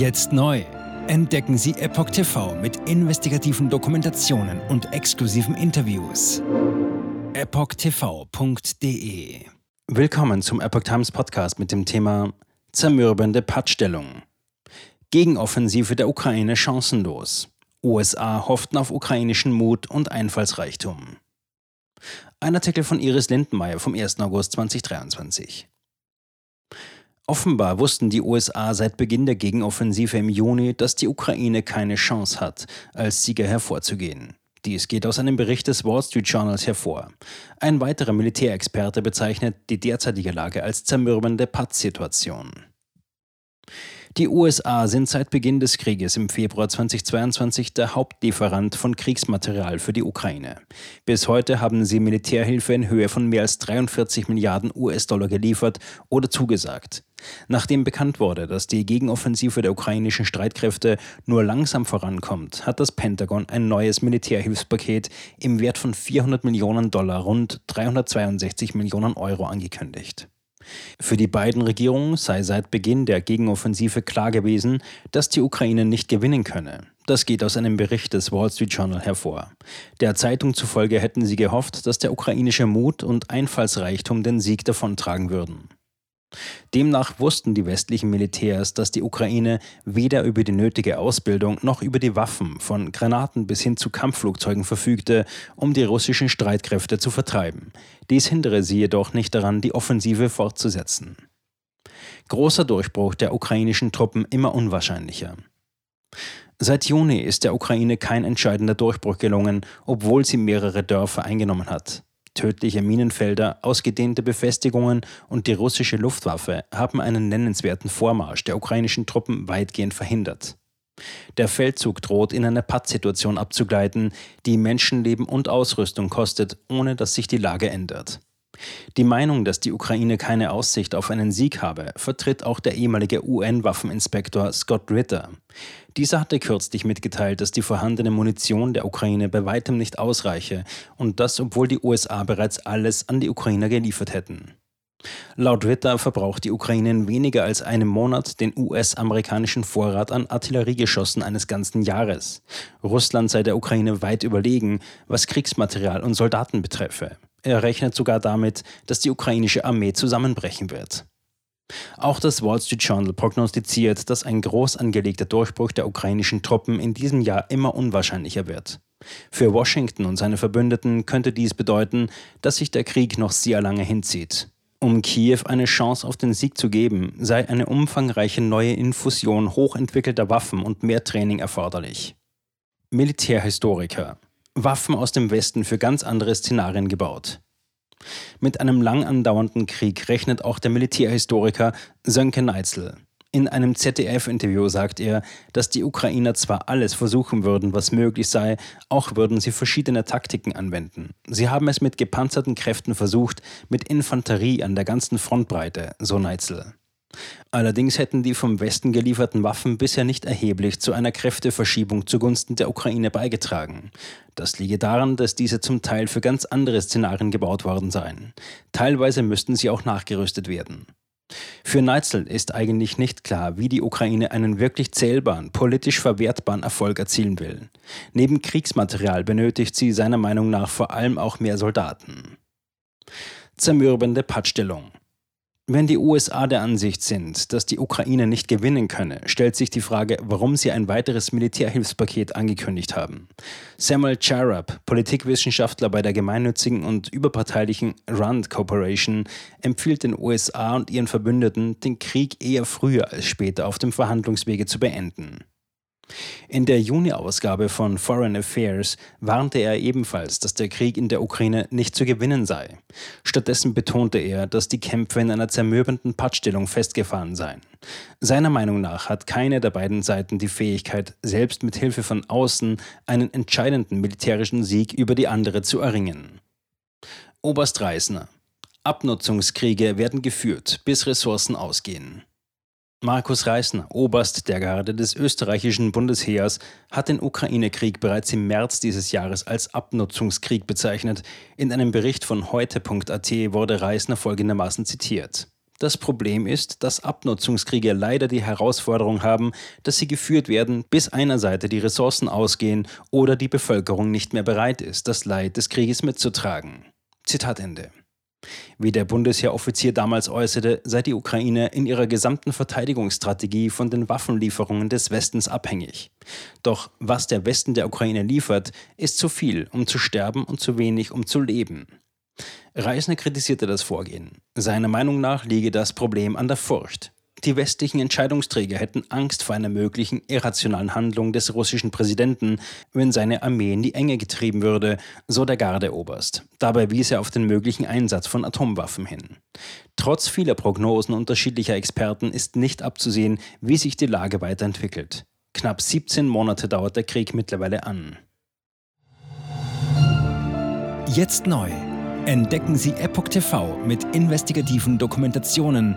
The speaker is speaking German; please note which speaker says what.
Speaker 1: Jetzt neu. Entdecken Sie Epoch TV mit investigativen Dokumentationen und exklusiven Interviews. EpochTV.de Willkommen zum Epoch Times Podcast mit dem Thema Zermürbende Pattstellung. Gegenoffensive der Ukraine chancenlos. USA hofften auf ukrainischen Mut und Einfallsreichtum. Ein Artikel von Iris Lindenmeier vom 1. August 2023. Offenbar wussten die USA seit Beginn der Gegenoffensive im Juni, dass die Ukraine keine Chance hat, als Sieger hervorzugehen. Dies geht aus einem Bericht des Wall Street Journals hervor. Ein weiterer Militärexperte bezeichnet die derzeitige Lage als zermürbende Pattsituation. Die USA sind seit Beginn des Krieges im Februar 2022 der Hauptlieferant von Kriegsmaterial für die Ukraine. Bis heute haben sie Militärhilfe in Höhe von mehr als 43 Milliarden US-Dollar geliefert oder zugesagt. Nachdem bekannt wurde, dass die Gegenoffensive der ukrainischen Streitkräfte nur langsam vorankommt, hat das Pentagon ein neues Militärhilfspaket im Wert von 400 Millionen Dollar, rund 362 Millionen Euro angekündigt. Für die beiden Regierungen sei seit Beginn der Gegenoffensive klar gewesen, dass die Ukraine nicht gewinnen könne. Das geht aus einem Bericht des Wall Street Journal hervor. Der Zeitung zufolge hätten sie gehofft, dass der ukrainische Mut und Einfallsreichtum den Sieg davontragen würden. Demnach wussten die westlichen Militärs, dass die Ukraine weder über die nötige Ausbildung noch über die Waffen von Granaten bis hin zu Kampfflugzeugen verfügte, um die russischen Streitkräfte zu vertreiben. Dies hindere sie jedoch nicht daran, die Offensive fortzusetzen. Großer Durchbruch der ukrainischen Truppen immer unwahrscheinlicher. Seit Juni ist der Ukraine kein entscheidender Durchbruch gelungen, obwohl sie mehrere Dörfer eingenommen hat. Tödliche Minenfelder, ausgedehnte Befestigungen und die russische Luftwaffe haben einen nennenswerten Vormarsch der ukrainischen Truppen weitgehend verhindert. Der Feldzug droht in eine Pattsituation abzugleiten, die Menschenleben und Ausrüstung kostet, ohne dass sich die Lage ändert. Die Meinung, dass die Ukraine keine Aussicht auf einen Sieg habe, vertritt auch der ehemalige UN-Waffeninspektor Scott Ritter. Dieser hatte kürzlich mitgeteilt, dass die vorhandene Munition der Ukraine bei weitem nicht ausreiche und das, obwohl die USA bereits alles an die Ukrainer geliefert hätten. Laut Ritter verbraucht die Ukraine in weniger als einem Monat den US-amerikanischen Vorrat an Artilleriegeschossen eines ganzen Jahres. Russland sei der Ukraine weit überlegen, was Kriegsmaterial und Soldaten betreffe. Er rechnet sogar damit, dass die ukrainische Armee zusammenbrechen wird. Auch das Wall Street Journal prognostiziert, dass ein groß angelegter Durchbruch der ukrainischen Truppen in diesem Jahr immer unwahrscheinlicher wird. Für Washington und seine Verbündeten könnte dies bedeuten, dass sich der Krieg noch sehr lange hinzieht. Um Kiew eine Chance auf den Sieg zu geben, sei eine umfangreiche neue Infusion hochentwickelter Waffen und mehr Training erforderlich. Militärhistoriker Waffen aus dem Westen für ganz andere Szenarien gebaut. Mit einem lang andauernden Krieg rechnet auch der Militärhistoriker Sönke Neitzel. In einem ZDF-Interview sagt er, dass die Ukrainer zwar alles versuchen würden, was möglich sei, auch würden sie verschiedene Taktiken anwenden. Sie haben es mit gepanzerten Kräften versucht, mit Infanterie an der ganzen Frontbreite, so Neitzel. Allerdings hätten die vom Westen gelieferten Waffen bisher nicht erheblich zu einer Kräfteverschiebung zugunsten der Ukraine beigetragen. Das liege daran, dass diese zum Teil für ganz andere Szenarien gebaut worden seien. Teilweise müssten sie auch nachgerüstet werden. Für Neitzel ist eigentlich nicht klar, wie die Ukraine einen wirklich zählbaren, politisch verwertbaren Erfolg erzielen will. Neben Kriegsmaterial benötigt sie seiner Meinung nach vor allem auch mehr Soldaten. Zermürbende Pattstellung. Wenn die USA der Ansicht sind, dass die Ukraine nicht gewinnen könne, stellt sich die Frage, warum sie ein weiteres Militärhilfspaket angekündigt haben. Samuel Charab, Politikwissenschaftler bei der gemeinnützigen und überparteilichen RAND Corporation, empfiehlt den USA und ihren Verbündeten, den Krieg eher früher als später auf dem Verhandlungswege zu beenden. In der Juni-Ausgabe von Foreign Affairs warnte er ebenfalls, dass der Krieg in der Ukraine nicht zu gewinnen sei. Stattdessen betonte er, dass die Kämpfe in einer zermürbenden Pattstellung festgefahren seien. Seiner Meinung nach hat keine der beiden Seiten die Fähigkeit, selbst mit Hilfe von außen einen entscheidenden militärischen Sieg über die andere zu erringen. Oberst Reisner Abnutzungskriege werden geführt, bis Ressourcen ausgehen. Markus Reisner, Oberst der Garde des österreichischen Bundesheers, hat den Ukraine-Krieg bereits im März dieses Jahres als Abnutzungskrieg bezeichnet. In einem Bericht von heute.at wurde Reisner folgendermaßen zitiert. Das Problem ist, dass Abnutzungskriege leider die Herausforderung haben, dass sie geführt werden, bis einer Seite die Ressourcen ausgehen oder die Bevölkerung nicht mehr bereit ist, das Leid des Krieges mitzutragen. Zitat Ende. Wie der Bundesheeroffizier damals äußerte, sei die Ukraine in ihrer gesamten Verteidigungsstrategie von den Waffenlieferungen des Westens abhängig. Doch was der Westen der Ukraine liefert, ist zu viel, um zu sterben und zu wenig, um zu leben. Reisner kritisierte das Vorgehen. Seiner Meinung nach liege das Problem an der Furcht. Die westlichen Entscheidungsträger hätten Angst vor einer möglichen irrationalen Handlung des russischen Präsidenten, wenn seine Armee in die Enge getrieben würde, so der Gardeoberst. Dabei wies er auf den möglichen Einsatz von Atomwaffen hin. Trotz vieler Prognosen unterschiedlicher Experten ist nicht abzusehen, wie sich die Lage weiterentwickelt. Knapp 17 Monate dauert der Krieg mittlerweile an.
Speaker 2: Jetzt neu entdecken Sie Epoch TV mit investigativen Dokumentationen